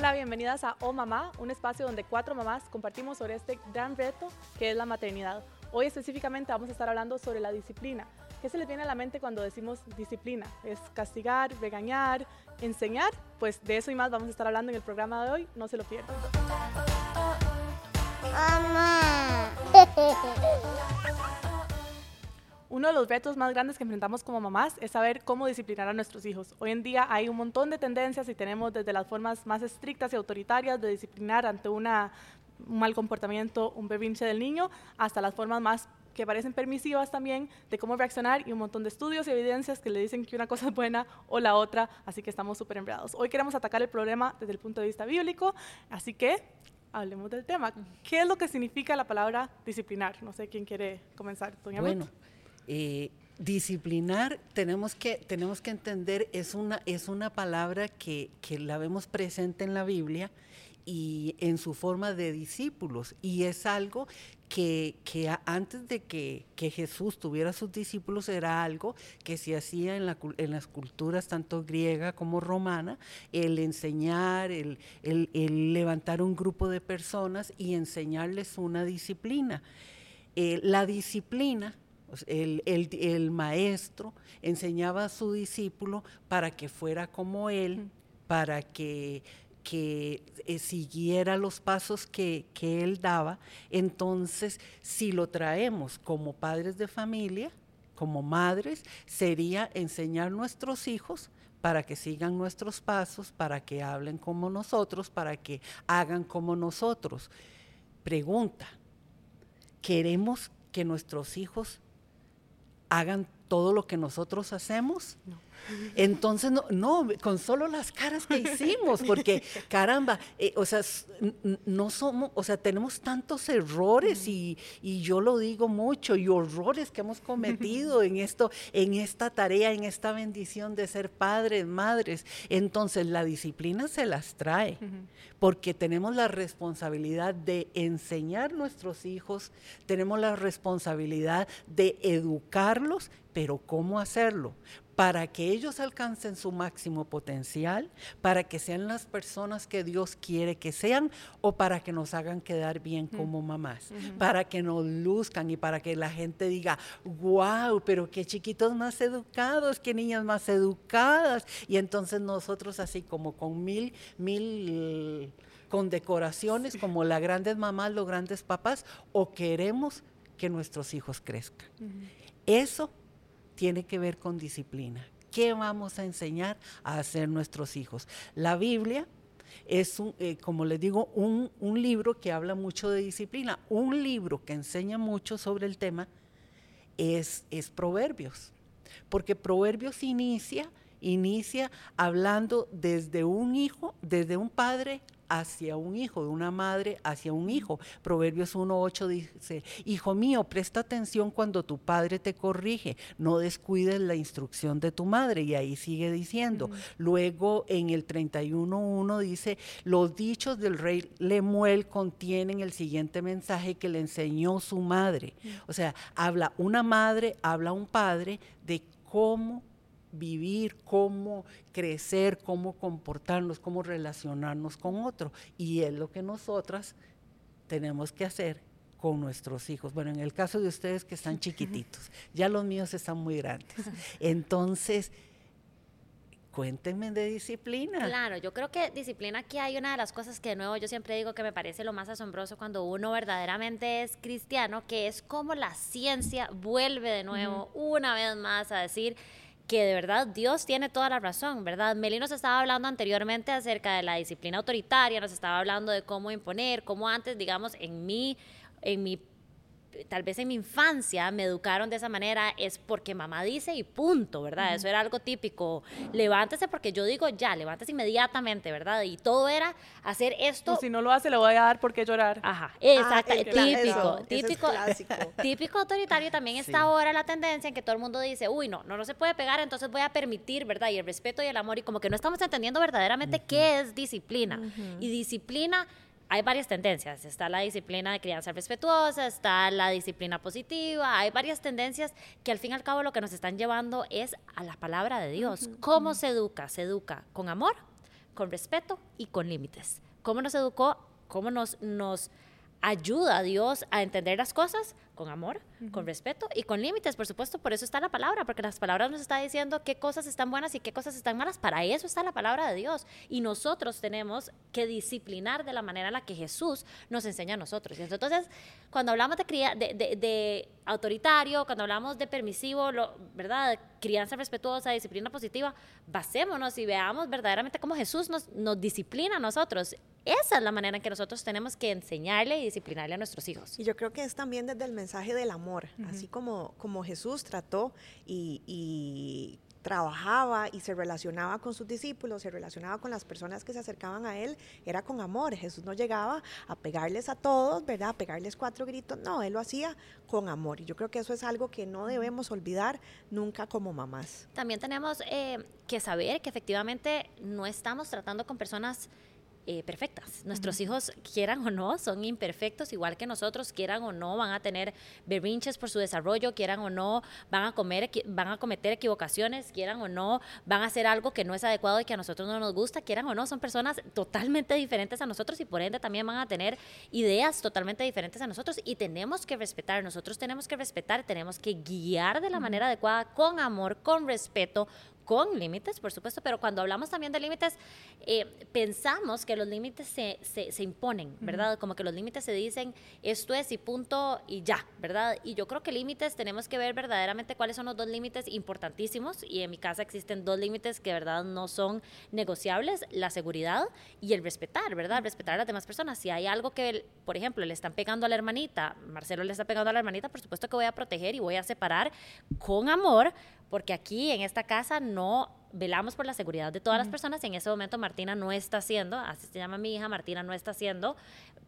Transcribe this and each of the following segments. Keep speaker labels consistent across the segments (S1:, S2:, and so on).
S1: Hola, bienvenidas a Oh Mamá, un espacio donde cuatro mamás compartimos sobre este gran reto que es la maternidad. Hoy específicamente vamos a estar hablando sobre la disciplina. ¿Qué se les viene a la mente cuando decimos disciplina? ¿Es castigar, regañar, enseñar? Pues de eso y más vamos a estar hablando en el programa de hoy, no se lo pierdan. Mamá. Uno de los retos más grandes que enfrentamos como mamás es saber cómo disciplinar a nuestros hijos. Hoy en día hay un montón de tendencias y tenemos desde las formas más estrictas y autoritarias de disciplinar ante una, un mal comportamiento, un berrinche del niño, hasta las formas más que parecen permisivas también de cómo reaccionar y un montón de estudios y evidencias que le dicen que una cosa es buena o la otra, así que estamos súper enredados. Hoy queremos atacar el problema desde el punto de vista bíblico, así que hablemos del tema. ¿Qué es lo que significa la palabra disciplinar? No sé quién quiere comenzar,
S2: doña Bueno. Eh, disciplinar, tenemos que, tenemos que entender, es una, es una palabra que, la vemos presente en la Biblia y en su forma de discípulos. Y es algo que, antes de que, Jesús tuviera sus discípulos era algo que se hacía en, en las culturas tanto griega como romana, el enseñar, el, levantar un grupo de personas y enseñarles una disciplina. Eh, la disciplina el, maestro enseñaba a su discípulo para que fuera como él, para que, que eh, siguiera los pasos que, que él daba. Entonces, si lo traemos como padres de familia, como madres, sería enseñar a nuestros hijos para que sigan nuestros pasos, para que hablen como nosotros, para que hagan como nosotros. Pregunta, ¿queremos que nuestros hijos hagan todo lo que nosotros hacemos. Entonces, no, no, con solo las caras que hicimos, porque caramba, eh, o sea, no somos, o sea, tenemos tantos errores y, y, yo lo digo mucho, y horrores que hemos cometido en esto, en esta tarea, en esta bendición de ser padres, madres. Entonces, la disciplina se las trae, porque tenemos la responsabilidad de enseñar a nuestros hijos, tenemos la responsabilidad de educarlos pero ¿cómo hacerlo? Para que ellos alcancen su máximo potencial, para que sean las personas que Dios quiere que sean o para que nos hagan quedar bien como mamás, para que nos luzcan y para que la gente diga, wow, pero qué chiquitos más educados, qué niñas más educadas. Y entonces nosotros así como con mil, mil condecoraciones como las grandes mamás, los grandes papás, o queremos que nuestros hijos crezcan. Eso tiene que ver con disciplina. ¿Qué vamos a enseñar a hacer nuestros hijos? La Biblia es, un, eh, como les digo, un, libro que habla mucho de disciplina. Un libro que enseña mucho sobre el tema es, es Proverbios, porque Proverbios inicia, inicia hablando desde un hijo, desde un padre hacia un hijo, de una madre hacia un hijo. Proverbios 1.8 dice, Hijo mío, presta atención cuando tu padre te corrige, no descuides la instrucción de tu madre. Y ahí sigue diciendo. Luego en el 31.1 dice, los dichos del rey Lemuel contienen el siguiente mensaje que le enseñó su madre. O sea, habla una madre, habla un padre de cómo vivir, cómo crecer, cómo comportarnos, cómo relacionarnos con otro. Y es lo que nosotras tenemos que hacer con nuestros hijos. Bueno, en el caso de ustedes que están chiquititos, ya los míos están muy grandes. Entonces, cuéntenme de disciplina.
S3: Claro, yo creo que disciplina aquí hay una de las cosas que de nuevo yo siempre digo que me parece lo más asombroso cuando uno verdaderamente es cristiano, que es como la ciencia vuelve de nuevo una vez más a decir que de verdad Dios tiene toda la razón, ¿verdad? Meli nos estaba hablando anteriormente acerca de la disciplina autoritaria, nos estaba hablando de cómo imponer, cómo antes, digamos, en mi, en mi tal vez en mi infancia me educaron de esa manera es porque mamá dice y punto, ¿verdad? Eso era algo típico. Levántese porque yo digo ya, levántese inmediatamente, ¿verdad? Y todo era hacer esto.
S1: si no lo hace, le voy a dar por qué llorar.
S3: Ajá, exacto, típico, típico, típico autoritario. También está ahora la tendencia en que todo el mundo dice, uy, no, no, no se puede pegar, entonces voy a permitir, ¿verdad? Y el respeto y el amor, y como que no estamos entendiendo verdaderamente qué es disciplina. Y disciplina hay varias tendencias. Está la disciplina de crianza respetuosa, está la disciplina positiva, hay varias tendencias que al fin y al cabo lo que nos están llevando es a la palabra de Dios. ¿Cómo se educa? Se educa con amor, con respeto y con límites. ¿Cómo nos educó? ¿Cómo nos, nos ayuda a Dios a entender las cosas? Con amor, con respeto y con límites, por supuesto, por eso está la palabra, porque las palabras nos está diciendo qué cosas están buenas y qué cosas están malas, para eso está la palabra de Dios y nosotros tenemos que disciplinar de la manera en la que Jesús nos enseña a nosotros. Entonces, cuando hablamos de, de, de, autoritario, cuando hablamos de permisivo, lo, ¿verdad? Crianza respetuosa, disciplina positiva, basémonos y veamos verdaderamente cómo Jesús nos, nos disciplina a nosotros. Esa es la manera en que nosotros tenemos que enseñarle y disciplinarle a nuestros hijos.
S4: Y yo creo que es también desde el mensaje mensaje del amor, así como, como Jesús trató y, trabajaba y se relacionaba con sus discípulos, se relacionaba con las personas que se acercaban a él, era con amor. Jesús no llegaba a pegarles a todos, ¿verdad? A pegarles cuatro gritos, no, él lo hacía con amor. Y yo creo que eso es algo que no debemos olvidar nunca como mamás.
S3: También tenemos eh, que saber que efectivamente no estamos tratando con personas eh, perfectas. Nuestros hijos, quieran o no, son imperfectos, igual que nosotros, quieran o no, van a tener berrinches por su desarrollo, quieran o no, van a, comer, van a cometer equivocaciones, quieran o no, van a hacer algo que no es adecuado y que a nosotros no nos gusta, quieran o no, son personas totalmente diferentes a nosotros y por ende también van a tener ideas totalmente diferentes a nosotros y tenemos que respetar, nosotros tenemos que respetar, tenemos que guiar de la manera adecuada, con amor, con respeto, con límites, por supuesto, pero cuando hablamos también de límites, eh, pensamos que los límites se, se, imponen, ¿verdad? Como que los límites se dicen, esto es y punto y ya, ¿verdad? Y yo creo que límites tenemos que ver verdaderamente cuáles son los dos límites importantísimos, y en mi casa existen dos límites que, ¿verdad?, no son negociables, la seguridad y el respetar, ¿verdad? Respetar a las demás personas. Si hay algo que, por ejemplo, le están pegando a la hermanita, Marcelo le está pegando a la hermanita, por supuesto que voy a proteger y voy a separar con amor, porque aquí en esta casa no velamos por la seguridad de todas las personas y en ese momento Martina no está haciendo, así se llama mi hija, Martina no está haciendo,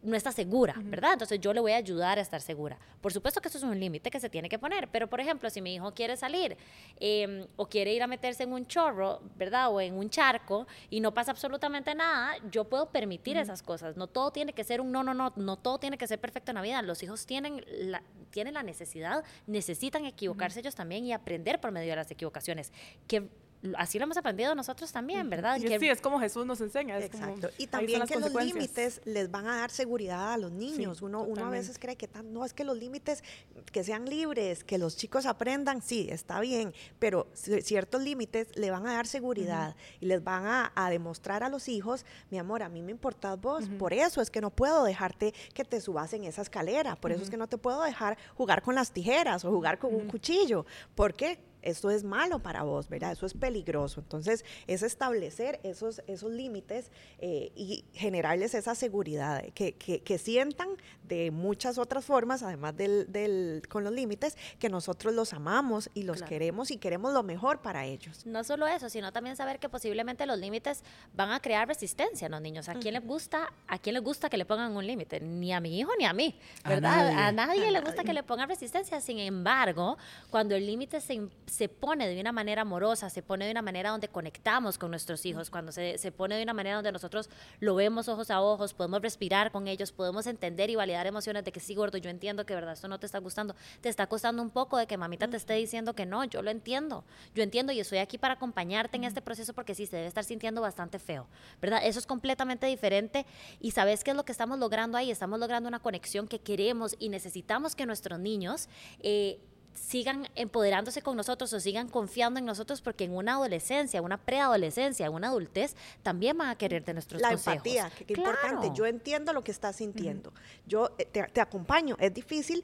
S3: no está segura, ¿verdad? Entonces yo le voy a ayudar a estar segura. Por supuesto que eso es un límite que se tiene que poner, pero por ejemplo, si mi hijo quiere salir em, o quiere ir a meterse en un chorro, ¿verdad? O en un charco y no pasa absolutamente nada, yo puedo permitir esas cosas. No todo tiene que ser un no, no, no, no todo tiene que ser perfecto en la vida. Los hijos tienen la, tienen la necesidad, necesitan equivocarse ellos también y aprender por medio de las equivocaciones. Que así lo hemos aprendido nosotros también, ¿verdad?
S1: Y sí, es como Jesús nos enseña.
S4: Exacto. y también que los límites les van a dar seguridad a los niños. uno, uno a veces cree que no es que los límites que sean libres, que los chicos aprendan, sí, está bien, pero ciertos límites le van a dar seguridad y les van a, demostrar a los hijos, mi amor, a mí me importas vos, por eso es que no puedo dejarte que te subas en esa escalera, por eso es que no te puedo dejar jugar con las tijeras o jugar con un cuchillo. ¿Por qué? Esto es malo para vos, ¿verdad? Eso es peligroso. Entonces, es establecer esos, esos límites eh, y generarles esa seguridad, que, que, sientan de muchas otras formas, además del, del con los límites, que nosotros los amamos y los queremos y queremos lo mejor para ellos.
S3: No solo eso, sino también saber que posiblemente los límites van a crear resistencia en los niños. ¿A quién les gusta, a quién les gusta que le pongan un límite? Ni a mi hijo ni a mí, ¿verdad? A nadie, le gusta que le pongan resistencia. Sin embargo, cuando el límite se se pone de una manera amorosa, se pone de una manera donde conectamos con nuestros hijos, cuando se, se, pone de una manera donde nosotros lo vemos ojos a ojos, podemos respirar con ellos, podemos entender y validar emociones de que sí, gordo, yo entiendo que verdad esto no te está gustando, te está costando un poco de que mamita te esté diciendo que no, yo lo entiendo, yo entiendo y estoy aquí para acompañarte en este proceso porque sí, se debe estar sintiendo bastante feo, ¿verdad? Eso es completamente diferente y sabes qué es lo que estamos logrando ahí, estamos logrando una conexión que queremos y necesitamos que nuestros niños... Eh, sigan empoderándose con nosotros o sigan confiando en nosotros porque en una adolescencia, una preadolescencia, en una adultez, también van a querer de nuestros
S4: La empatía, que, importante. Yo entiendo lo que estás sintiendo. Yo eh, te, acompaño. Es difícil,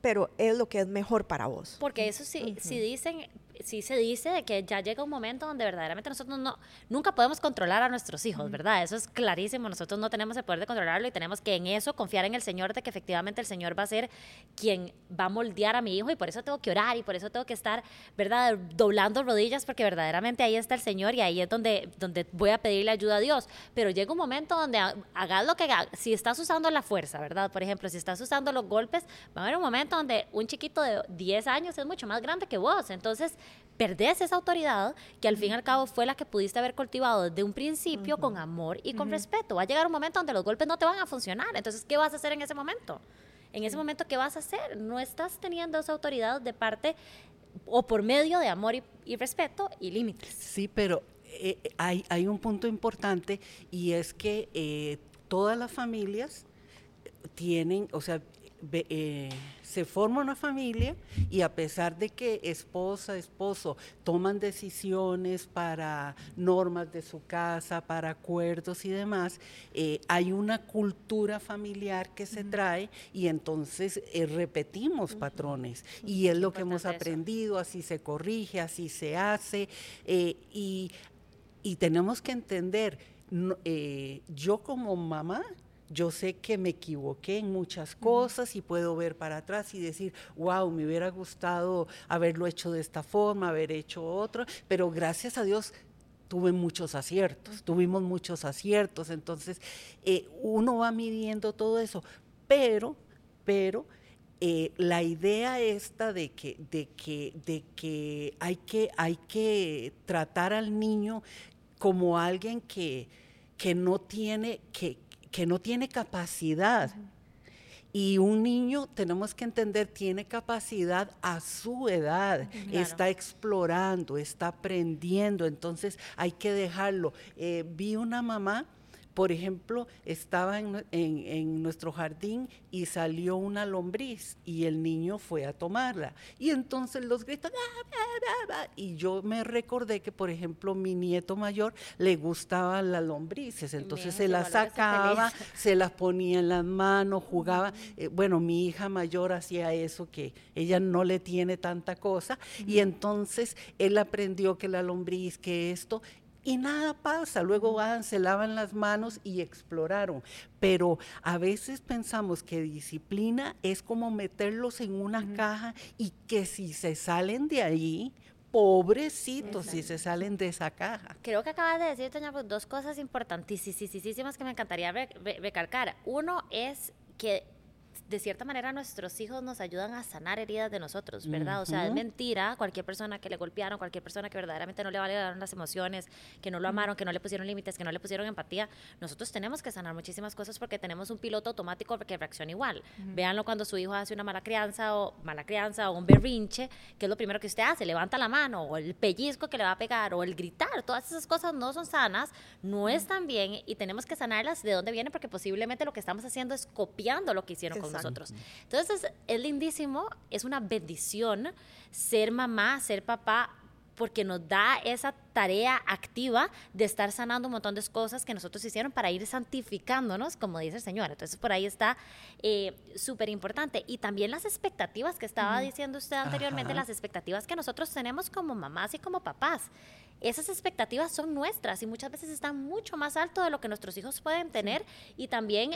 S4: pero es lo que es mejor para vos.
S3: Porque eso sí, si dicen, sí se dice de que ya llega un momento donde verdaderamente nosotros no, nunca podemos controlar a nuestros hijos, ¿verdad? Eso es clarísimo, nosotros no tenemos el poder de controlarlo y tenemos que en eso confiar en el Señor de que efectivamente el Señor va a ser quien va a moldear a mi hijo y por eso tengo que orar y por eso tengo que estar, ¿verdad? Doblando rodillas porque verdaderamente ahí está el Señor y ahí es donde, donde voy a pedirle ayuda a Dios. Pero llega un momento donde hagas lo que hagas, si estás usando la fuerza, ¿verdad? Por ejemplo, si estás usando los golpes, va a haber un momento donde un chiquito de 10 años es mucho más grande que vos, entonces perdés esa autoridad que al fin y al cabo fue la que pudiste haber cultivado desde un principio con amor y con respeto. Va a llegar un momento donde los golpes no te van a funcionar. Entonces, ¿qué vas a hacer en ese momento? En ese momento, ¿qué vas a hacer? No estás teniendo esa autoridad de parte o por medio de amor y, respeto y límites.
S2: Sí, pero eh, hay, hay, un punto importante y es que todas las familias tienen, o sea, eh, se forma una familia y a pesar de que esposa, esposo toman decisiones para normas de su casa, para acuerdos y demás, eh, hay una cultura familiar que se trae y entonces eh, repetimos patrones. Y es lo que hemos aprendido, así se corrige, así se hace. y, y, tenemos que entender, yo como mamá, yo sé que me equivoqué en muchas cosas y puedo ver para atrás y decir, wow, me hubiera gustado haberlo hecho de esta forma, haber hecho otro, pero gracias a Dios tuve muchos aciertos, tuvimos muchos aciertos, entonces eh, uno va midiendo todo eso, pero, pero eh, la idea esta de que, de que, de que, hay que hay que tratar al niño como alguien que, que no tiene, que, que no tiene capacidad. Y un niño, tenemos que entender, tiene capacidad a su edad, está explorando, está aprendiendo, entonces hay que dejarlo. Eh, vi una mamá por ejemplo, estaba en, nuestro jardín y salió una lombriz y el niño fue a tomarla. Y entonces los gritos, ah, y yo me recordé que, por ejemplo, mi nieto mayor le gustaban las lombrices, entonces se las sacaba, se las ponía en las manos, jugaba. Eh, bueno, mi hija mayor hacía eso, que ella no le tiene tanta cosa, y entonces él aprendió que la lombriz, que esto, y nada pasa. Luego van, se lavan las manos y exploraron. Pero a veces pensamos que disciplina es como meterlos en una caja y que si se salen de ahí, pobrecitos si se salen de esa caja.
S3: Creo que acabas de decir, doña, dos cosas importantísimas que me encantaría recalcar. Uno es que de cierta manera nuestros hijos nos ayudan a sanar heridas de nosotros, ¿verdad? O sea, es mentira cualquier persona que le golpearon, cualquier persona que verdaderamente no le valieron las emociones, que no lo amaron, que no le pusieron límites, que no le pusieron empatía. Nosotros tenemos que sanar muchísimas cosas porque tenemos un piloto automático que reacciona igual. Véanlo cuando su hijo hace una mala crianza o mala crianza o un berrinche, que es lo primero que usted hace, levanta la mano o el pellizco que le va a pegar o el gritar, todas esas cosas no son sanas, no están bien y tenemos que sanarlas de dónde vienen porque posiblemente lo que estamos haciendo es copiando lo que hicieron con nosotros. Entonces es lindísimo, es una bendición ser mamá, ser papá, porque nos da esa tarea activa de estar sanando un montón de cosas que nosotros hicieron para ir santificándonos, como dice el Señor. Entonces, por ahí está eh, súper importante. Y también las expectativas que estaba diciendo usted anteriormente, las expectativas que nosotros tenemos como mamás y como papás. Esas expectativas son nuestras y muchas veces están mucho más alto de lo que nuestros hijos pueden tener y también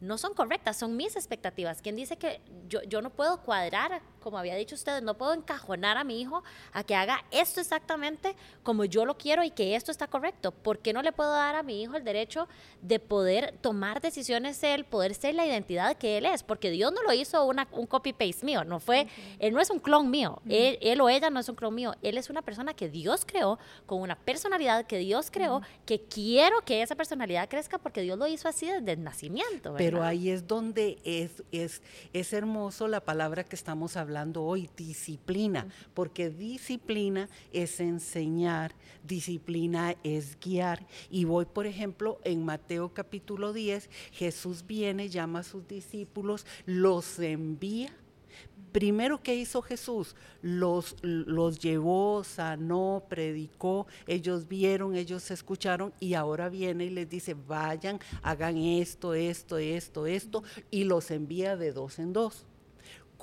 S3: no son correctas, son mis expectativas. ¿Quién dice que yo, yo no puedo cuadrar como había dicho usted, no puedo encajonar a mi hijo a que haga esto exactamente como yo lo quiero y que esto está correcto. ¿Por qué no le puedo dar a mi hijo el derecho de poder tomar decisiones él, poder ser la identidad que él es? Porque Dios no lo hizo una, un copy-paste mío, no fue, él no es un clon mío, él, o ella no es un clon mío, él es una persona que Dios creó, con una personalidad que Dios creó, que quiero que esa personalidad crezca porque Dios lo hizo así desde el nacimiento.
S2: Pero ahí es donde es, es, es hermoso la palabra que estamos hablando hoy, disciplina, porque disciplina es enseñar, disciplina es guiar. Y voy, por ejemplo, en Mateo capítulo 10, Jesús viene, llama a sus discípulos, los envía. Primero que hizo Jesús, los, los llevó, sanó, predicó, ellos vieron, ellos escucharon y ahora viene y les dice, vayan, hagan esto, esto, esto, esto, y los envía de dos en dos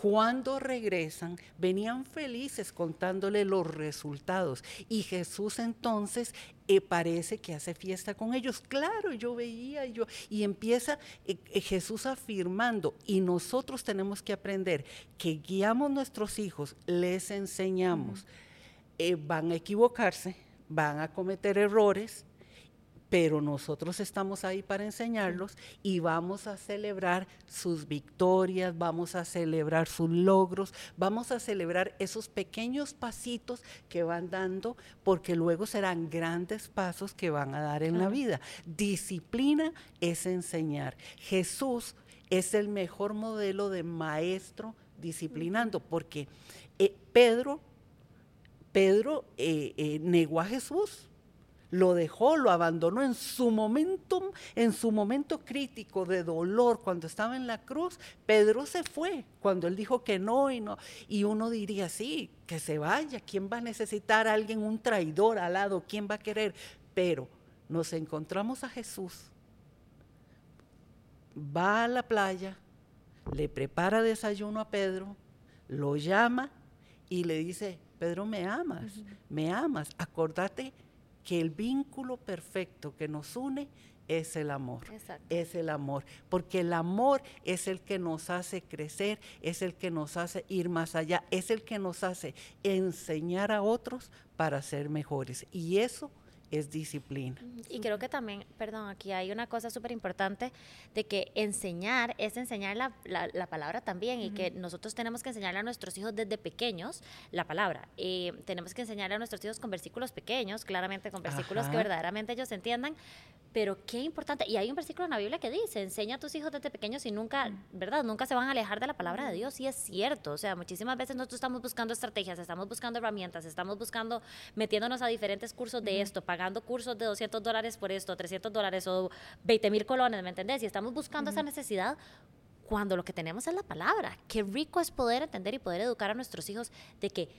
S2: cuando regresan, venían felices contándole los resultados. Y Jesús entonces eh, parece que hace fiesta con ellos. Claro, yo veía yo. Y empieza eh, eh, Jesús afirmando, y nosotros tenemos que aprender que guiamos nuestros hijos, les enseñamos. van a equivocarse, van a cometer errores, pero nosotros estamos ahí para enseñarlos y vamos a celebrar sus victorias, vamos a celebrar sus logros, vamos a celebrar esos pequeños pasitos que van dando, porque luego serán grandes pasos que van a dar en la vida. Disciplina es enseñar. Jesús es el mejor modelo de maestro disciplinando, porque eh, Pedro, Pedro eh, eh, negó a Jesús lo dejó, lo abandonó en su momento, en su momento crítico de dolor, cuando estaba en la cruz, Pedro se fue, cuando él dijo que no y no. Y uno diría, sí, que se vaya, ¿quién va a necesitar a alguien, un traidor al lado? ¿Quién va a querer? Pero nos encontramos a Jesús, va a la playa, le prepara desayuno a Pedro, lo llama y le dice, Pedro, me amas, me amas, acordate que el vínculo perfecto que nos une es el amor. Es el amor. Porque el amor es el que nos hace crecer, es el que nos hace ir más allá, es el que nos hace enseñar a otros para ser mejores. Y eso es disciplina.
S3: Y creo que también, perdón, aquí hay una cosa súper importante de que enseñar es enseñar la, la, palabra también y que nosotros tenemos que enseñarle a nuestros hijos desde pequeños la palabra. Eh, tenemos que enseñarle a nuestros hijos con versículos pequeños, claramente con versículos que verdaderamente ellos entiendan, pero qué importante. Y hay un versículo en la Biblia que dice, enseña a tus hijos desde pequeños y nunca, ¿verdad? Nunca se van a alejar de la palabra de Dios. Y es cierto. O sea, muchísimas veces nosotros estamos buscando estrategias, estamos buscando herramientas, estamos buscando, metiéndonos a diferentes cursos de esto, pagando cursos de 200 dólares por esto, 300 dólares o 20 mil colones, ¿me entendés? Y estamos buscando esa necesidad cuando lo que tenemos es la palabra. Qué rico es poder entender y poder educar a nuestros hijos de que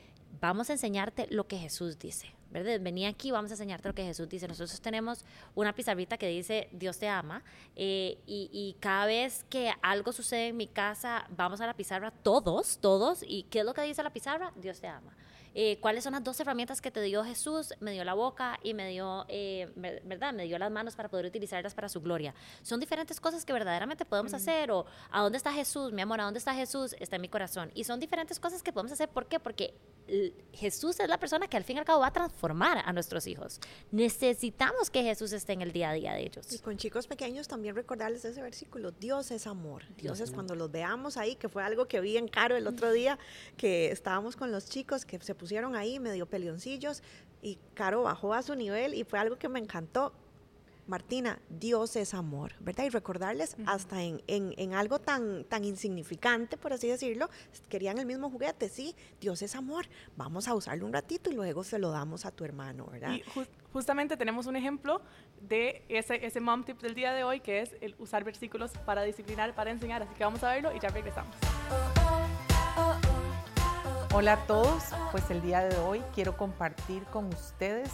S3: vamos a enseñarte lo que Jesús dice. ¿verdad? Vení aquí, vamos a enseñarte lo que Jesús dice. Nosotros tenemos una pizarrita que dice Dios te ama eh, y, y, cada vez que algo sucede en mi casa, vamos a la pizarra todos, todos. ¿Y qué es lo que dice la pizarra? Dios te ama. Eh, cuáles son las dos herramientas que te dio Jesús, me dio la boca y me dio, eh, ¿verdad? Me dio las manos para poder utilizarlas para su gloria. Son diferentes cosas que verdaderamente podemos hacer o ¿a dónde está Jesús? Mi amor, ¿a dónde está Jesús? Está en mi corazón. Y son diferentes cosas que podemos hacer. ¿Por qué? Porque Jesús es la persona que al fin y al cabo va a transformar a nuestros hijos. Necesitamos que Jesús esté en el día a día de ellos.
S4: Y con chicos pequeños también recordarles ese versículo, Dios es amor. Entonces cuando los veamos ahí, que fue algo que vi en Caro el otro día, que estábamos con los chicos que se pusieron ahí medio peleoncillos y Caro bajó a su nivel y fue algo que me encantó. Martina, Dios es amor, ¿verdad? Y recordarles hasta en, en, algo tan, tan insignificante, por así decirlo, querían el mismo juguete, sí, Dios es amor, vamos a usarlo un ratito y luego se lo damos a tu hermano, ¿verdad?
S1: Y justamente tenemos un ejemplo de ese, ese mom tip del día de hoy, que es el usar versículos para disciplinar, para enseñar, así que vamos a verlo y ya regresamos.
S5: Hola a todos, pues el día de hoy quiero compartir con ustedes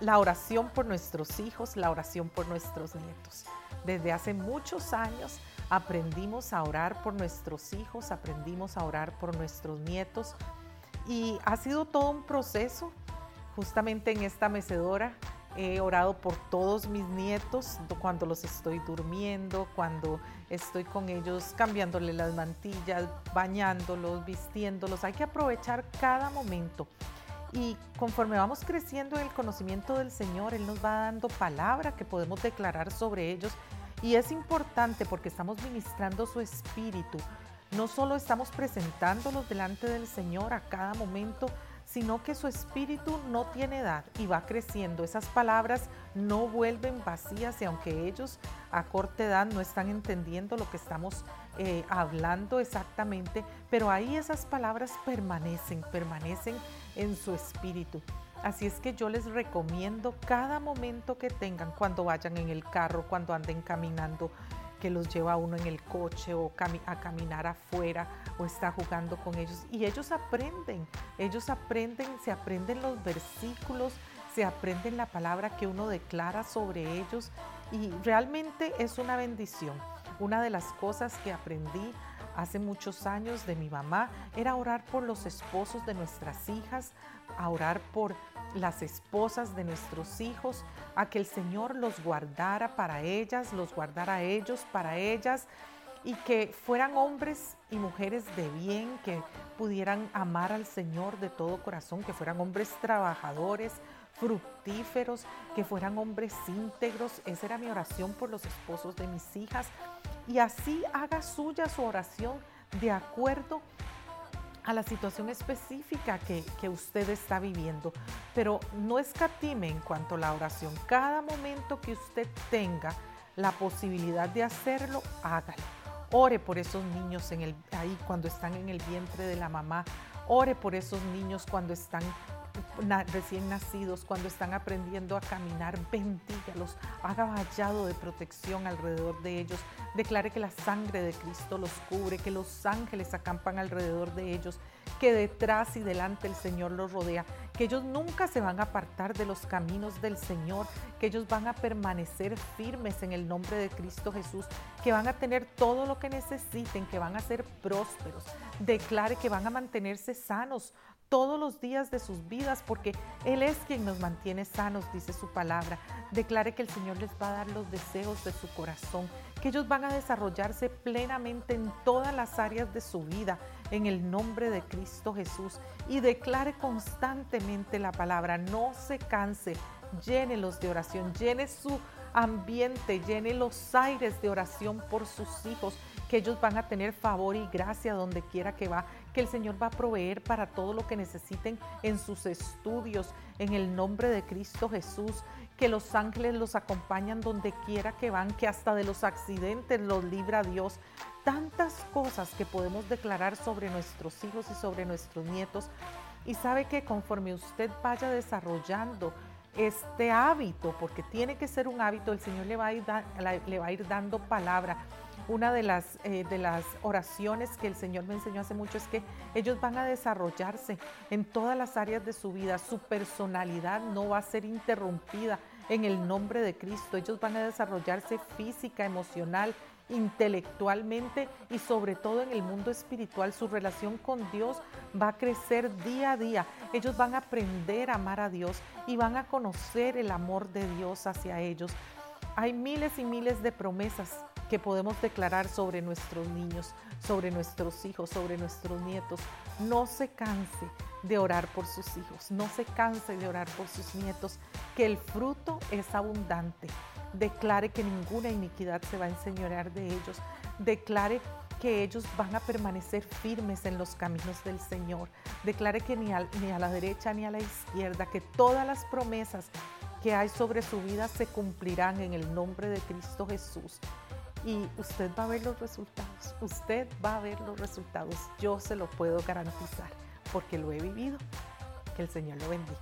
S5: la oración por nuestros hijos, la oración por nuestros nietos. Desde hace muchos años aprendimos a orar por nuestros hijos, aprendimos a orar por nuestros nietos y ha sido todo un proceso. Justamente en esta mecedora He orado por todos mis nietos cuando los estoy durmiendo, cuando estoy con ellos cambiándole las mantillas, bañándolos, vistiéndolos. Hay que aprovechar cada momento. Y conforme vamos creciendo en el conocimiento del Señor, Él nos va dando palabra que podemos declarar sobre ellos. Y es importante porque estamos ministrando su espíritu. No solo estamos presentándolos delante del Señor a cada momento, sino que su espíritu no tiene edad y va creciendo. Esas palabras no vuelven vacías y aunque ellos a corta edad no están entendiendo lo que estamos eh, hablando exactamente, pero ahí esas palabras permanecen, permanecen en su espíritu. Así es que yo les recomiendo cada momento que tengan, cuando vayan en el carro, cuando anden caminando, que los lleva uno en el coche o a caminar afuera o está jugando con ellos. Y ellos aprenden, ellos aprenden, se aprenden los versículos, se aprenden la palabra que uno declara sobre ellos y realmente es una bendición. Una de las cosas que aprendí hace muchos años de mi mamá era orar por los esposos de nuestras hijas, a orar por las esposas de nuestros hijos, a que el Señor los guardara para ellas, los guardara ellos para ellas y que fueran hombres y mujeres de bien, que pudieran amar al Señor de todo corazón, que fueran hombres trabajadores, fructíferos, que fueran hombres íntegros. Esa era mi oración por los esposos de mis hijas. Y así haga suya su oración de acuerdo a la situación específica que, usted está viviendo. Pero no escatime en cuanto a la oración. Cada momento que usted tenga la posibilidad de hacerlo, hágalo. Ore por esos niños en el, ahí cuando están en el vientre de la mamá. Ore por esos niños cuando están recién nacidos, cuando están aprendiendo a caminar, bendígalos, haga vallado de protección alrededor de ellos, declare que la sangre de Cristo los cubre, que los ángeles acampan alrededor de ellos, que detrás y delante el Señor los rodea, que ellos nunca se van a apartar de los caminos del Señor, que ellos van a permanecer firmes en el nombre de Cristo Jesús, que van a tener todo lo que necesiten, que van a ser prósperos. Declare que van a mantenerse sanos todos los días de sus vidas, porque Él es quien nos mantiene sanos, dice su palabra. Declare que el Señor les va a dar los deseos de su corazón, que ellos van a desarrollarse plenamente en todas las áreas de su vida, en el nombre de Cristo Jesús. Y declare constantemente la palabra, no se canse, llénelos de oración, llene su ambiente, llene los aires de oración por sus hijos, que ellos van a tener favor y gracia donde quiera que va, que el Señor va a proveer para todo lo que necesiten en sus estudios, en el nombre de Cristo Jesús, que los ángeles los acompañan donde quiera que van, que hasta de los accidentes los libra Dios. Tantas cosas que podemos declarar sobre nuestros hijos y sobre nuestros nietos. Y sabe que conforme usted vaya desarrollando este hábito, porque tiene que ser un hábito, el Señor le va a ir, le va a ir dando palabra una de las, eh, de las oraciones que el Señor me enseñó hace mucho es que ellos van a desarrollarse en todas las áreas de su vida. Su personalidad no va a ser interrumpida en el nombre de Cristo. Ellos van a desarrollarse física, emocional, intelectualmente y sobre todo en el mundo espiritual. Su relación con Dios va a crecer día a día. Ellos van a aprender a amar a Dios y van a conocer el amor de Dios hacia ellos. Hay miles y miles de promesas que podemos declarar sobre nuestros niños, sobre nuestros hijos, sobre nuestros nietos. No se canse de orar por sus hijos, no se canse de orar por sus nietos, que el fruto es abundante. Declare que ninguna iniquidad se va a enseñorear de ellos. Declare que ellos van a permanecer firmes en los caminos del Señor. Declare que ni, ni a la derecha ni a la izquierda, que todas las promesas que hay sobre su vida se cumplirán en el nombre de Cristo Jesús y usted va a ver los resultados. Usted va a ver los resultados. Yo se lo puedo garantizar porque lo he vivido. Que el Señor lo bendiga.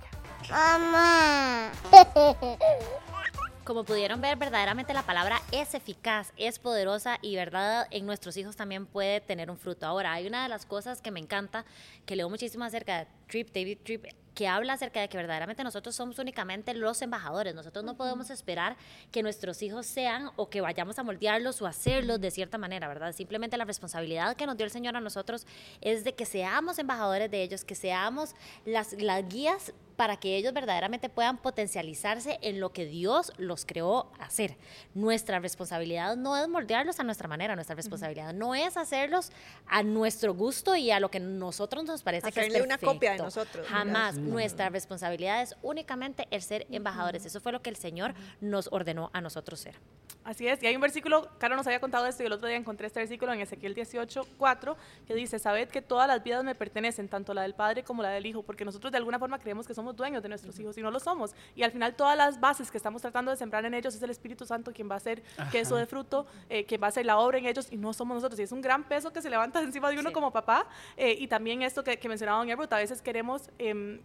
S5: Mamá.
S3: Como pudieron ver, verdaderamente la palabra es eficaz, es poderosa y verdad en nuestros hijos también puede tener un fruto. Ahora, hay una de las cosas que me encanta, que leo muchísimo acerca de Trip, David Trip, que habla acerca de que verdaderamente nosotros somos únicamente los embajadores. Nosotros no podemos esperar que nuestros hijos sean o que vayamos a moldearlos o hacerlos de cierta manera, ¿verdad? Simplemente la responsabilidad que nos dio el Señor a nosotros es de que seamos embajadores de ellos, que seamos las, las guías para que ellos verdaderamente puedan potencializarse en lo que Dios los creó hacer. Nuestra responsabilidad no es moldearlos a nuestra manera, nuestra responsabilidad no es hacerlos a nuestro gusto y a lo que nosotros nos parece que es perfecto.
S4: una copia de nosotros.
S3: Jamás. Nuestra responsabilidad es únicamente el ser embajadores. Eso fue lo que el Señor nos ordenó a nosotros ser.
S1: Así es, y hay un versículo, Caro nos había contado esto y el otro día encontré este versículo en Ezequiel 18, 4, que dice, sabed que todas las vidas me pertenecen, tanto la del Padre como la del Hijo, porque nosotros de alguna forma creemos que somos dueños de nuestros hijos y no lo somos. Y al final todas las bases que estamos tratando de sembrar en ellos es el Espíritu Santo quien va a hacer que eso de fruto, eh, quien va a hacer la obra en ellos y no somos nosotros. Y es un gran peso que se levanta encima de uno como papá. Eh, y también esto que, que mencionaba Don Ebert, a veces queremos... Eh,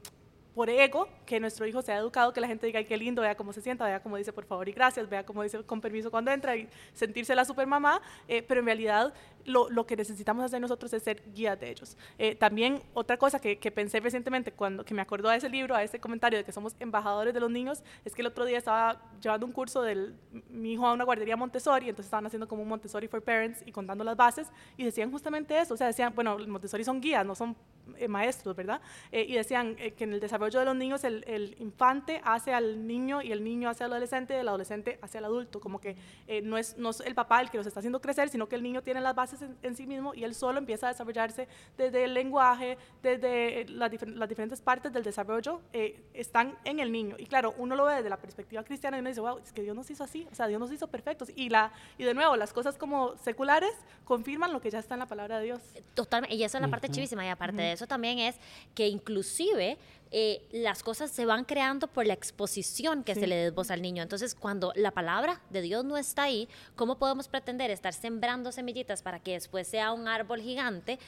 S1: por ego, que nuestro hijo sea educado, que la gente diga, ay, qué lindo, vea cómo se sienta, vea cómo dice por favor y gracias, vea cómo dice con permiso cuando entra y sentirse la super mamá, eh, pero en realidad lo, lo, que necesitamos hacer nosotros es ser guías de ellos. Eh, también otra cosa que, que, pensé recientemente cuando que me acordó a ese libro, a ese comentario de que somos embajadores de los niños, es que el otro día estaba llevando un curso de mi hijo a una guardería Montessori, entonces estaban haciendo como un Montessori for Parents y contando las bases y decían justamente eso, o sea, decían, bueno, Montessori son guías, no son eh, maestros, ¿verdad? y decían que en el desarrollo de los niños el, el, infante hace al niño y el niño hace al adolescente, el adolescente hace al adulto, como que eh, no, es, no es el papá el que los está haciendo crecer, sino que el niño tiene las bases en, sí mismo y él solo empieza a desarrollarse desde el lenguaje, desde las, las diferentes partes del desarrollo, eh, están en el niño. Y claro, uno lo ve desde la perspectiva cristiana y uno dice, wow, es que Dios nos hizo así, o sea, Dios nos hizo perfectos. Y, la, y de nuevo, las cosas como seculares confirman lo que ya está en la palabra de Dios.
S3: Totalmente, y eso es la parte chivísima. Y aparte de eso también es que inclusive eh, las cosas se van creando por la exposición que se le dé voz al niño. Entonces, cuando la palabra de Dios no está ahí, ¿cómo podemos pretender estar sembrando semillitas para que después sea un árbol gigante?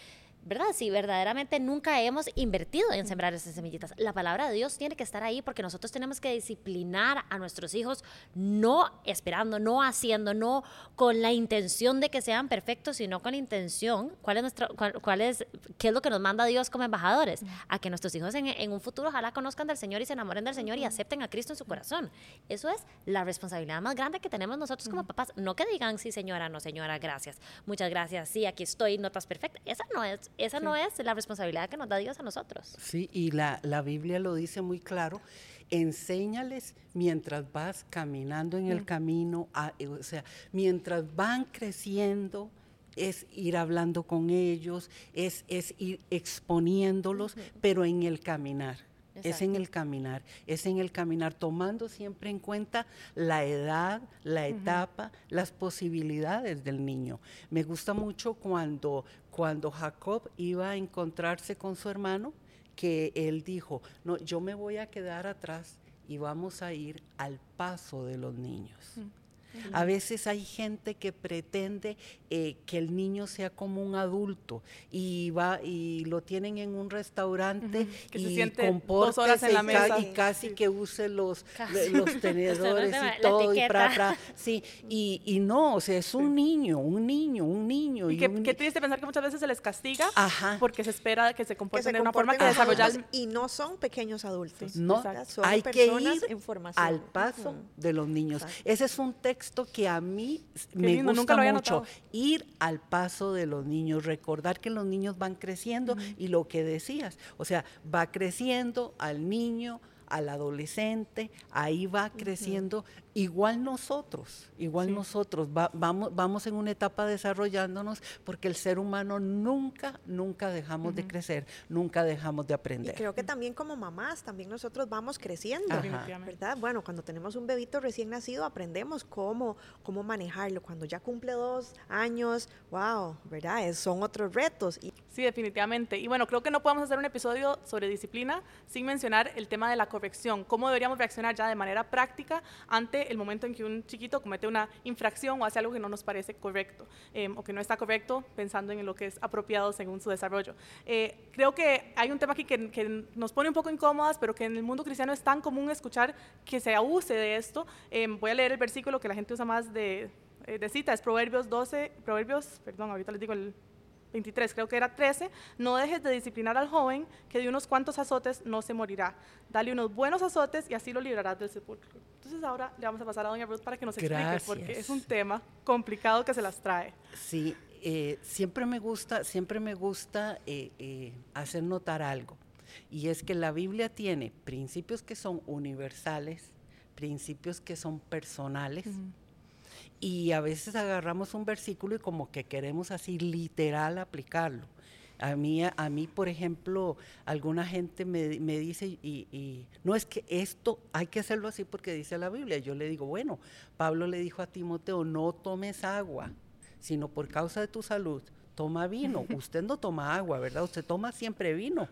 S3: ¿Verdad? Si verdaderamente nunca hemos invertido en sembrar esas semillitas. La palabra de Dios tiene que estar ahí porque nosotros tenemos que disciplinar a nuestros hijos, no esperando, no haciendo, no con la intención de que sean perfectos, sino con la intención, ¿cuál es nuestro, cuál, es, qué es lo que nos manda Dios como embajadores? A que nuestros hijos en, en, un futuro ojalá conozcan del Señor y se enamoren del Señor y acepten a Cristo en su corazón. Eso es la responsabilidad más grande que tenemos nosotros como papás. No que digan, sí señora, no señora, gracias, muchas gracias, sí, aquí estoy, notas perfectas. Esa no es esa no es la responsabilidad que nos da Dios a nosotros.
S2: Sí, y la, Biblia lo dice muy claro, enséñales mientras vas caminando en el mm. camino, eh, o sea, mientras van creciendo, es ir hablando con ellos, es, es ir exponiéndolos, pero en el caminar. Es en el caminar, es en el caminar, tomando siempre en cuenta la edad, la etapa, las posibilidades del niño. Me gusta mucho cuando, cuando Jacob iba a encontrarse con su hermano, que él dijo, no, yo me voy a quedar atrás y vamos a ir al paso de los niños. A veces hay gente que pretende eh, que el niño sea como un adulto y va y lo tienen en un restaurante y se en la mesa. y casi que use los, los tenedores y todo y pra, sí y, y, no o sea es un niño un niño un niño
S1: y, qué, triste pensar que muchas veces se les castiga porque se espera que se comporten de una forma que desarrollar
S4: y no son pequeños adultos.
S2: No hay que ir al paso de los niños. Ese es un texto texto que a mí me gusta mucho. Ir al paso de los niños, recordar que los niños van creciendo y lo que decías, o sea, va creciendo al niño, al adolescente, ahí va creciendo igual nosotros, igual nosotros, vamos, vamos en una etapa desarrollándonos porque el ser humano nunca, nunca dejamos de crecer, nunca dejamos de aprender.
S4: Y creo que también como mamás, también nosotros vamos creciendo, ¿verdad? Bueno, cuando tenemos un bebito recién nacido, aprendemos cómo, cómo manejarlo. Cuando ya cumple dos años, wow, ¿verdad? son otros retos. Y
S1: sí, definitivamente. Y bueno, creo que no podemos hacer un episodio sobre disciplina sin mencionar el tema de la corrección, cómo deberíamos reaccionar ya de manera práctica ante el momento en que un chiquito comete una infracción o hace algo que no nos parece correcto em, o que no está correcto pensando en lo que es apropiado según su desarrollo. Eh, creo que hay un tema aquí que, nos pone un poco incómodas, pero que en el mundo cristiano es tan común escuchar que se abuse de esto. Em, voy a leer el versículo que la gente usa más de, eh, de cita, es Proverbios 12, Proverbios, perdón, ahorita les digo el 23, creo que era 13, no dejes de disciplinar al joven, que de unos cuantos azotes no se morirá. Dale unos buenos azotes y así lo librarás del sepulcro. Entonces ahora le vamos a pasar a doña Ruth para que nos explique, porque es un tema complicado que se las trae.
S2: Sí, eh, siempre me gusta, siempre me gusta eh, eh, hacer notar algo, y es que la Biblia tiene principios que son universales, principios que son personales, y a veces agarramos un versículo y como que queremos así literal aplicarlo. A mí, a mí por ejemplo, alguna gente me, dice, y, no es que esto hay que hacerlo así porque dice la Biblia. Yo le digo, bueno, Pablo le dijo a Timoteo, no tomes agua, sino por causa de tu salud, toma vino. Usted no toma agua, ¿verdad? Usted toma siempre vino.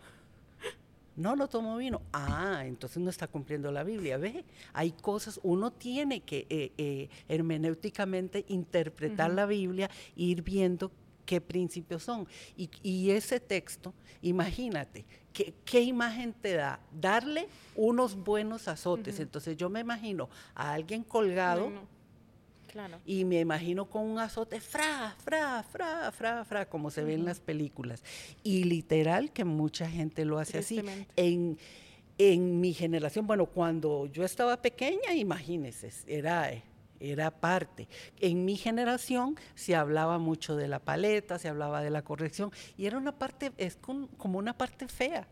S2: No lo tomo vino. Ah, entonces no está cumpliendo la Biblia. Ve, hay cosas, uno tiene que eh, eh, hermenéuticamente interpretar la Biblia, ir viendo qué principios son. Y, ese texto, imagínate, ¿qué, ¿qué, imagen te da? Darle unos buenos azotes. Entonces yo me imagino a alguien colgado. Y me imagino con un azote, fra, fra, fra, fra, fra, como se ve en las películas. Y literal que mucha gente lo hace así. En, en mi generación, bueno, cuando yo estaba pequeña, imagínense, era era parte. En mi generación se hablaba mucho de la paleta, se hablaba de la corrección, y era una parte, es como una parte fea.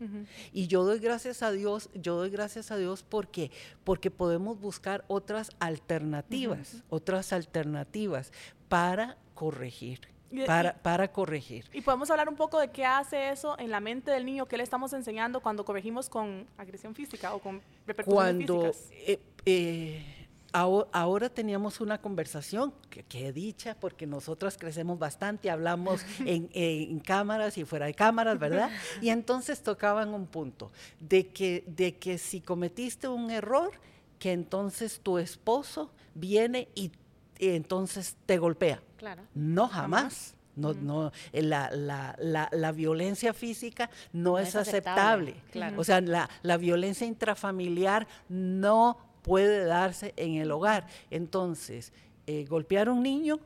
S2: Y yo doy gracias a Dios, yo doy gracias a Dios porque, porque podemos buscar otras alternativas, otras alternativas para corregir. Para, para, corregir.
S1: Y podemos hablar un poco de qué hace eso en la mente del niño, qué le estamos enseñando cuando corregimos con agresión física o con repercusiones
S2: cuando, eh, eh, Ahora, teníamos una conversación, que, he dicha, porque nosotras crecemos bastante, hablamos en, cámaras y fuera de cámaras, ¿verdad? Y entonces tocaban un punto, de que, de que si cometiste un error, que entonces tu esposo viene y, entonces te golpea.
S3: Claro.
S2: No, jamás. No, no, eh, la, la, la, la, violencia física no, es, aceptable. O sea, la, la violencia intrafamiliar no puede darse en el hogar. Entonces, eh, golpear a un niño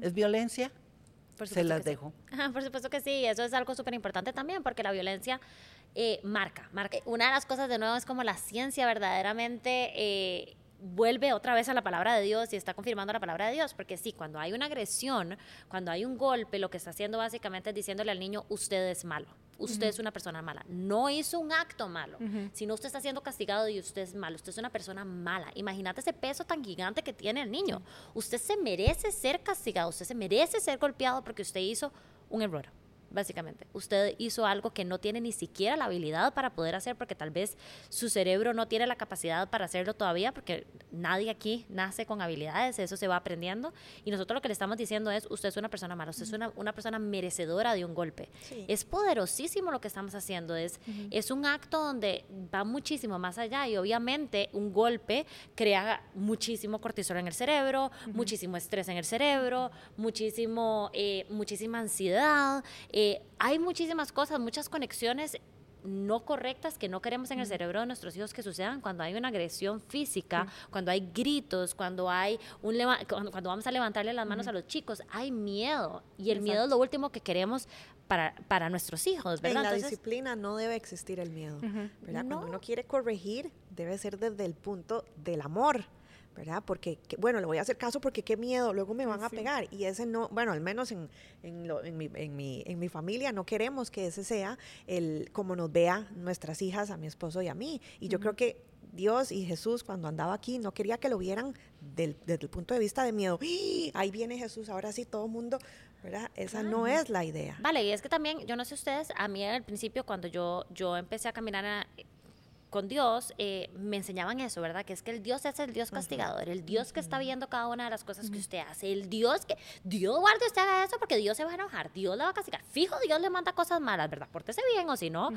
S2: es violencia, se las dejo.
S3: por supuesto que sí, eso es algo súper importante también, porque la violencia eh, marca, marca. Una de las cosas de nuevo es como la ciencia verdaderamente eh, vuelve otra vez a la palabra de Dios y está confirmando la palabra de Dios, porque sí, cuando hay una agresión, cuando hay un golpe, lo que está haciendo básicamente es diciéndole al niño, usted es malo, usted es una persona mala, no hizo un acto malo, sino usted está siendo castigado y usted es malo, usted es una persona mala. Imagínate ese peso tan gigante que tiene el niño. Usted se merece ser castigado, usted se merece ser golpeado porque usted hizo un error básicamente. Usted hizo algo que no tiene ni siquiera la habilidad para poder hacer porque tal vez su cerebro no tiene la capacidad para hacerlo todavía porque nadie aquí nace con habilidades, eso se va aprendiendo y nosotros lo que le estamos diciendo es, usted es una persona mala, usted es una, una persona merecedora de un golpe. Es poderosísimo lo que estamos haciendo, es, es un acto donde va muchísimo más allá y obviamente un golpe crea muchísimo cortisol en el cerebro, muchísimo estrés en el cerebro, muchísimo, eh, muchísima ansiedad. Eh, hay muchísimas cosas, muchas conexiones no correctas que no queremos en el cerebro de nuestros hijos que sucedan cuando hay una agresión física, cuando hay gritos, cuando hay un cuando, vamos a levantarle las manos a los chicos, hay miedo. Y el miedo es lo último que queremos para, para nuestros hijos, ¿verdad?
S4: En la disciplina no debe existir el miedo, ¿verdad? Cuando uno quiere corregir, debe ser desde el punto del amor. ¿Verdad? Porque, bueno, le voy a hacer caso porque qué miedo, luego me van a pegar. Y ese no, bueno, al menos en, en, lo, en, mi, en, mi, en, mi, familia no queremos que ese sea el como nos vea nuestras hijas, a mi esposo y a mí. Y yo creo que Dios y Jesús cuando andaba aquí no quería que lo vieran del, desde el punto de vista de miedo. ¡Ah! Ahí viene Jesús, ahora sí todo el mundo, ¿verdad? Esa no es la idea.
S3: Vale, y es que también, yo no sé ustedes, a mí al principio cuando yo, yo empecé a caminar a, con Dios eh, me enseñaban eso, ¿verdad? Que es que el Dios es el Dios castigador, el Dios que está viendo cada una de las cosas que usted hace, el Dios que, Dios guarde usted haga eso porque Dios se va a enojar, Dios le va a castigar, fijo Dios le manda cosas malas, ¿verdad? Pórtese bien o si no,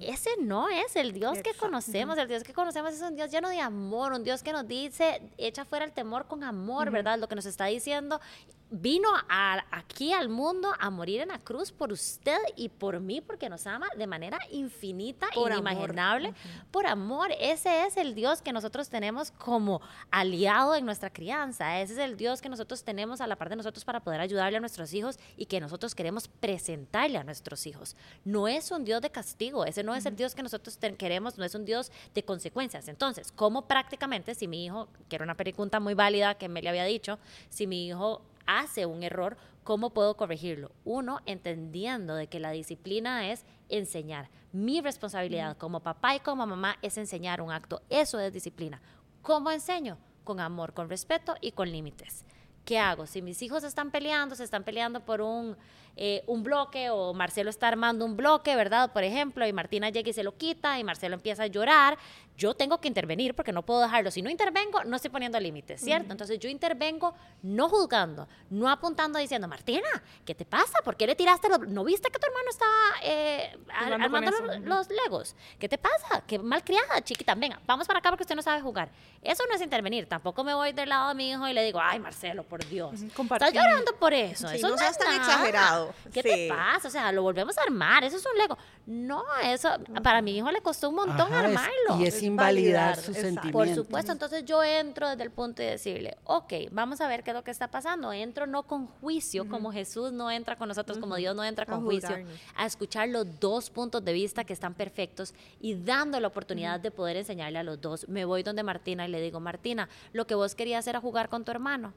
S3: ese no es el Dios que conocemos, el Dios que conocemos es un Dios lleno de amor, un Dios que nos dice, echa fuera el temor con amor, ¿verdad? Lo que nos está diciendo, vino aquí al mundo a morir en la cruz por usted y por mí porque nos ama de manera infinita, e inimaginable, por amor. Ese es el Dios que nosotros tenemos como aliado en nuestra crianza. Ese es el Dios que nosotros tenemos a la par de nosotros para poder ayudarle a nuestros hijos y que nosotros queremos presentarle a nuestros hijos. No es un Dios de castigo, ese no es el Dios que nosotros queremos, no es un Dios de consecuencias. Entonces, ¿cómo prácticamente si mi hijo, que era una pregunta muy válida que me le había dicho, si mi hijo hace un error, ¿cómo puedo corregirlo? Uno, entendiendo de que la disciplina es enseñar. Mi responsabilidad como papá y como mamá es enseñar un acto. Eso es disciplina. ¿Cómo enseño? Con amor, con respeto y con límites. ¿Qué hago? Si mis hijos están peleando, se están peleando por un eh, un bloque o Marcelo está armando un bloque, ¿verdad? Por ejemplo, y Martina llega y se lo quita y Marcelo empieza a llorar, yo tengo que intervenir porque no puedo dejarlo. Si no intervengo, no estoy poniendo límites, ¿cierto? Entonces yo intervengo no juzgando, no apuntando diciendo, Martina, ¿qué te pasa? ¿Por qué le tiraste los... ¿No viste que tu hermano estaba eh, armando los, legos? ¿Qué te pasa? Qué malcriada, chiquita. Venga, vamos para acá porque usted no sabe jugar. Eso no es intervenir. Tampoco me voy del lado de mi hijo y le digo, ay, Marcelo, por Dios. Estás llorando por eso. eso
S4: no, no es tan exagerado.
S3: ¿Qué te pasa? O sea, lo volvemos a armar, eso es un Lego. No, eso para mi hijo le costó un montón armarlo.
S2: y es, invalidar sus sentimientos.
S3: Por supuesto, entonces yo entro desde el punto de decirle, ok, vamos a ver qué es lo que está pasando. Entro no con juicio, como Jesús no entra con nosotros, como Dios no entra con juicio, a escuchar los dos puntos de vista que están perfectos y dando la oportunidad de poder enseñarle a los dos. Me voy donde Martina y le digo, Martina, lo que vos querías era jugar con tu hermano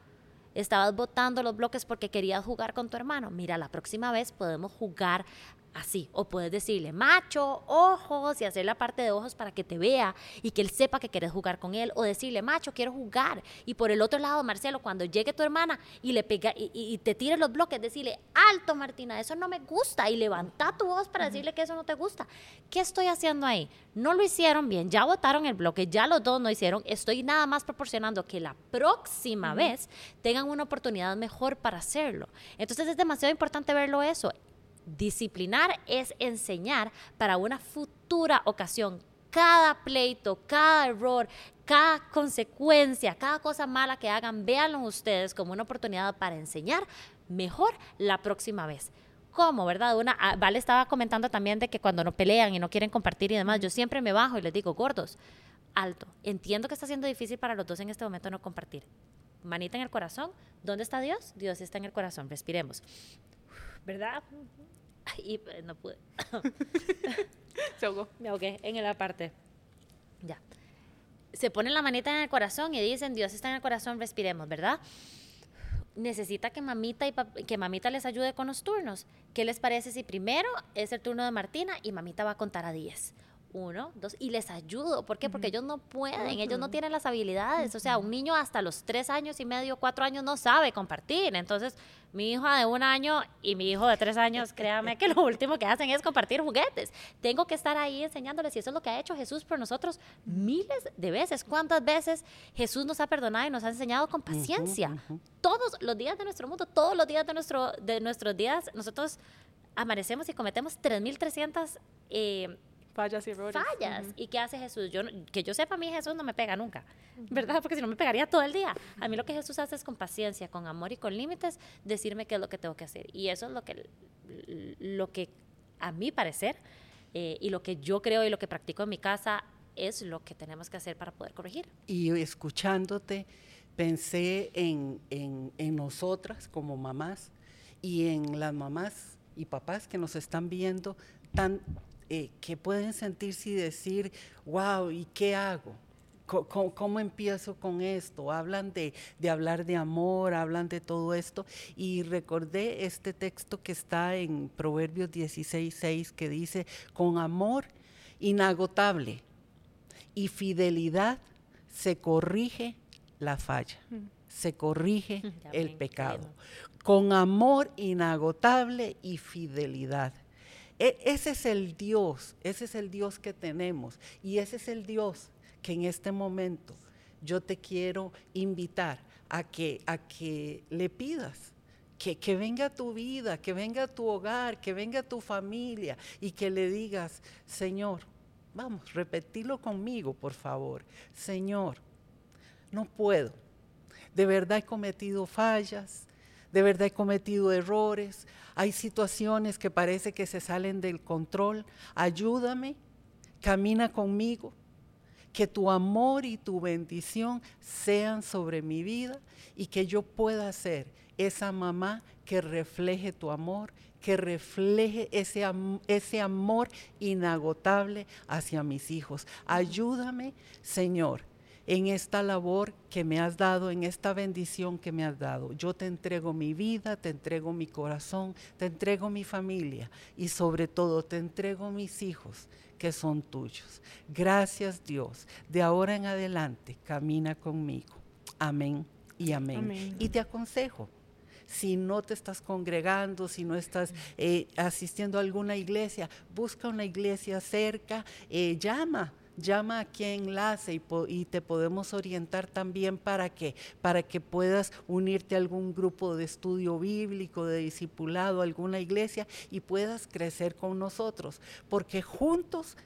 S3: estabas botando los bloques porque querías jugar con tu hermano. Mira, la próxima vez podemos jugar así. O puedes decirle, macho, ojos, y hacer la parte de ojos para que te vea y que él sepa que quieres jugar con él. O decirle, macho, quiero jugar. Y por el otro lado, Marcelo, cuando llegue tu hermana y le pega y, te tire los bloques, decirle, alto, Martina, eso no me gusta. Y levanta tu voz para decirle que eso no te gusta. ¿Qué estoy haciendo ahí? No lo hicieron bien, ya votaron el bloque, ya los dos no hicieron. Estoy nada más proporcionando que la próxima vez tengan una oportunidad mejor para hacerlo. Entonces es demasiado importante verlo eso. Disciplinar es enseñar para una futura ocasión. Cada pleito, cada error, cada consecuencia, cada cosa mala que hagan, véanlo ustedes como una oportunidad para enseñar mejor la próxima vez. ¿Cómo, verdad? Una, ah, Vale estaba comentando también de que cuando no pelean y no quieren compartir y demás, yo siempre me bajo y les digo, gordos, alto. Entiendo que está siendo difícil para los dos en este momento no compartir. Manita en el corazón. ¿Dónde está Dios? Dios está en el corazón. Respiremos. ¿Verdad? Y no pude.
S1: Se ahogó.
S3: Me ahogué en la parte. Ya. Se ponen la manita en el corazón y dicen, Dios está en el corazón, respiremos, ¿verdad? necesita que mamita y que mamita les ayude con los turnos. ¿Qué les parece si primero es el turno de Martina y mamita va a contar a 10? Uno, dos, y les ayudo. ¿Por qué? Porque ellos no pueden, ellos no tienen las habilidades. O sea, un niño hasta los tres años y medio, cuatro años no sabe compartir. Entonces, mi hijo de un año y mi hijo de tres años, créame que lo último que hacen es compartir juguetes. Tengo que estar ahí enseñándoles y eso es lo que ha hecho Jesús por nosotros miles de veces. ¿Cuántas veces Jesús nos ha perdonado y nos ha enseñado con paciencia? Todos los días de nuestro mundo, todos los días de, nuestro, de nuestros días, nosotros amanecemos y cometemos 3.300 eh,
S1: fallas y errores.
S3: Fallas. ¿Y qué hace Jesús? Yo, que yo sepa, a mí Jesús no me pega nunca, ¿verdad? Porque si no me pegaría todo el día. A mí lo que Jesús hace es con paciencia, con amor y con límites, decirme qué es lo que tengo que hacer. Y eso es lo que, lo que a mi parecer, eh, y lo que yo creo y lo que practico en mi casa, es lo que tenemos que hacer para poder corregir.
S2: Y escuchándote, pensé en, en, en nosotras como mamás y en las mamás y papás que nos están viendo tan eh, que pueden sentirse y decir, wow, ¿y qué hago? ¿Cómo, empiezo con esto? Hablan de, de, hablar de amor, hablan de todo esto. Y recordé este texto que está en Proverbios 16, 6, que dice, con amor inagotable y fidelidad se corrige la falla, mm. se corrige el pecado. Con amor inagotable y fidelidad. E, ese es el Dios, ese es el Dios que tenemos y ese es el Dios que en este momento yo te quiero invitar a que, a que le pidas. Que, que venga a tu vida, que venga a tu hogar, que venga a tu familia y que le digas, Señor, vamos, repetilo conmigo, por favor. Señor, no puedo. De verdad he cometido fallas, de verdad he cometido errores, hay situaciones que parece que se salen del control. Ayúdame, camina conmigo, que tu amor y tu bendición sean sobre mi vida y que yo pueda ser esa mamá que refleje tu amor, que refleje ese, ese amor inagotable hacia mis hijos. Ayúdame, Señor, en esta labor que me has dado, en esta bendición que me has dado. Yo te entrego mi vida, te entrego mi corazón, te entrego mi familia y sobre todo te entrego mis hijos que son tuyos. Gracias Dios. De ahora en adelante camina conmigo. Amén y amén. Y te aconsejo, si no te estás congregando, si no estás eh, asistiendo a alguna iglesia, busca una iglesia cerca, eh, llama llama aquí a Enlace y, te podemos orientar también para que, para que puedas unirte a algún grupo de estudio bíblico, de discipulado, alguna iglesia y puedas crecer con nosotros, porque juntos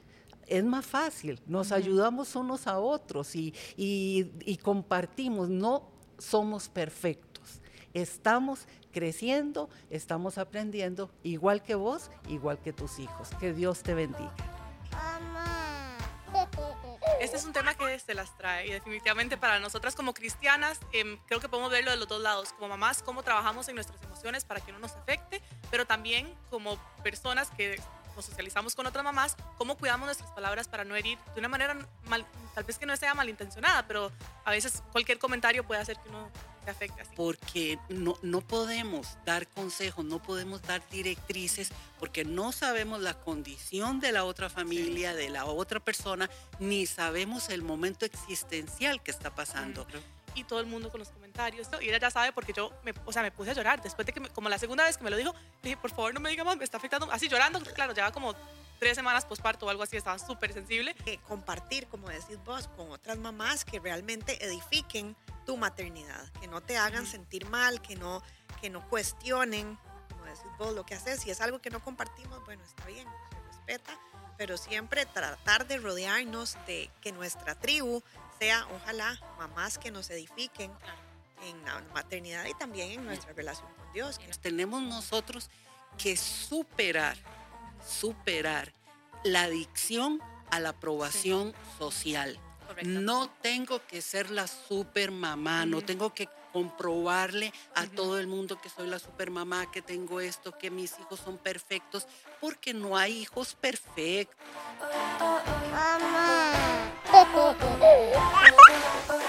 S2: es más fácil, nos ayudamos unos a otros y, y compartimos, no somos perfectos, estamos creciendo, estamos aprendiendo, igual que vos, igual que tus hijos. Que Dios te bendiga.
S1: Este es un tema que se las trae y definitivamente para nosotras como cristianas em, creo que podemos verlo de los dos lados, como mamás, cómo trabajamos en nuestras emociones para que no nos afecte, pero también como personas que nos socializamos con otras mamás, cómo cuidamos nuestras palabras para no herir de una manera tal vez que no sea malintencionada, pero a veces cualquier comentario puede hacer que uno
S2: Porque no, no podemos dar consejos, no podemos dar directrices, porque no sabemos la condición de la otra familia, de la otra persona, ni sabemos el momento existencial que está pasando.
S1: Y todo el mundo con los comentarios. Y ella ya sabe porque yo, me, o sea, me puse a llorar. Después de que, como la segunda vez que me lo dijo, dije, por favor no me diga más, me está afectando. Así llorando, claro, lleva como tres semanas posparto o algo así, estaba súper sensible.
S4: compartir, como decís vos, con otras mamás que realmente edifiquen tu maternidad, que no te hagan sentir mal, que no, que no cuestionen, como decís vos, lo que haces. Si es algo que no compartimos, bueno, está bien, se respeta, pero siempre tratar de rodearnos de que nuestra tribu sea, ojalá, mamás que nos edifiquen en la maternidad y también en nuestra relación con Dios.
S2: Tenemos nosotros que superar, superar la adicción a la aprobación social. No tengo que ser la super mamá, no tengo que comprobarle a todo el mundo que soy la super mamá, que tengo esto, que mis hijos son perfectos, porque no hay hijos perfectos. Mamá.